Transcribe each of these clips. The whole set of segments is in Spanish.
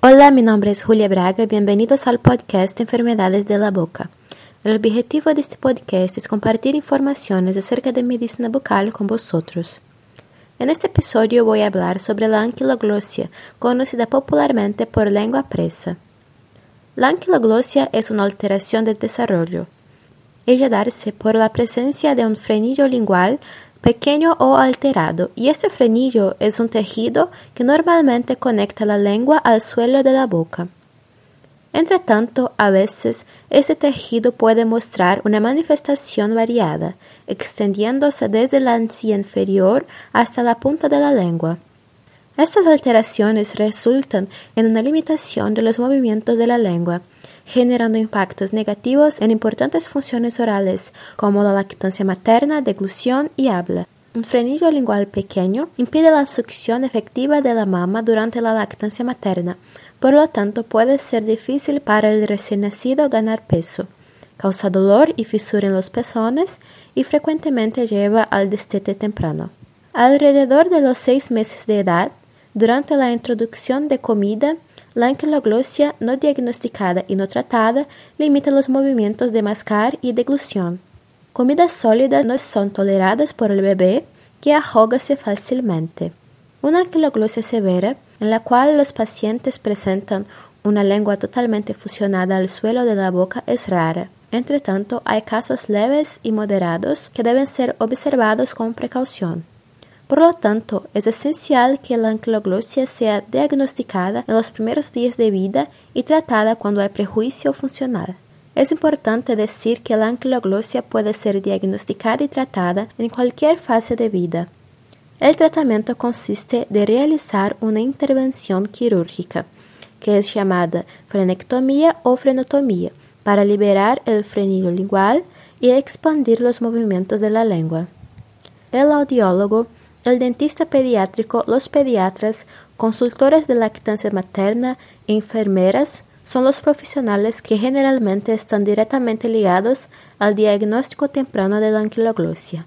Hola, mi nombre es Julia Braga. Bienvenidos al podcast Enfermedades de la Boca. El objetivo de este podcast es compartir informaciones acerca de medicina bucal con vosotros. En este episodio voy a hablar sobre la anquiloglosia, conocida popularmente por lengua presa. La anquiloglosia es una alteración del desarrollo. Ella darse por la presencia de un frenillo lingual pequeño o alterado, y este frenillo es un tejido que normalmente conecta la lengua al suelo de la boca. Entre tanto, a veces este tejido puede mostrar una manifestación variada, extendiéndose desde la encía inferior hasta la punta de la lengua. Estas alteraciones resultan en una limitación de los movimientos de la lengua, generando impactos negativos en importantes funciones orales, como la lactancia materna, deglución y habla. Un frenillo lingual pequeño impide la succión efectiva de la mama durante la lactancia materna, por lo tanto puede ser difícil para el recién nacido ganar peso. Causa dolor y fisura en los pezones y frecuentemente lleva al destete temprano. Alrededor de los seis meses de edad, durante la introducción de comida, la anquiloglosia no diagnosticada y no tratada limita los movimientos de mascar y deglución. Comidas sólidas no son toleradas por el bebé, que ahógase fácilmente. Una anquiloglosia severa, en la cual los pacientes presentan una lengua totalmente fusionada al suelo de la boca, es rara. Entre tanto, hay casos leves y moderados que deben ser observados con precaución. Por lo tanto, es esencial que la anquiloglosia sea diagnosticada en los primeros días de vida y tratada cuando hay prejuicio funcional. Es importante decir que la anquiloglosia puede ser diagnosticada y tratada en cualquier fase de vida. El tratamiento consiste de realizar una intervención quirúrgica, que es llamada frenectomía o frenotomía, para liberar el frenillo lingual y expandir los movimientos de la lengua. El audiólogo el dentista pediátrico, los pediatras, consultores de lactancia materna enfermeras son los profesionales que generalmente están directamente ligados al diagnóstico temprano de la anquiloglosia.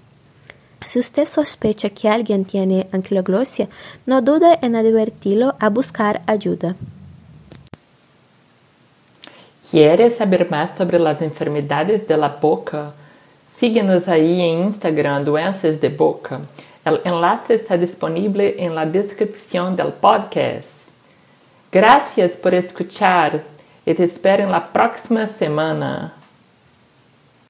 Si usted sospecha que alguien tiene anquiloglosia, no dude en advertirlo a buscar ayuda. ¿Quieres saber más sobre las enfermedades de la boca? Síguenos ahí en Instagram, Doenças de Boca. El enlace está disponible en la descripción del podcast. Gracias por escuchar y te espero en la próxima semana.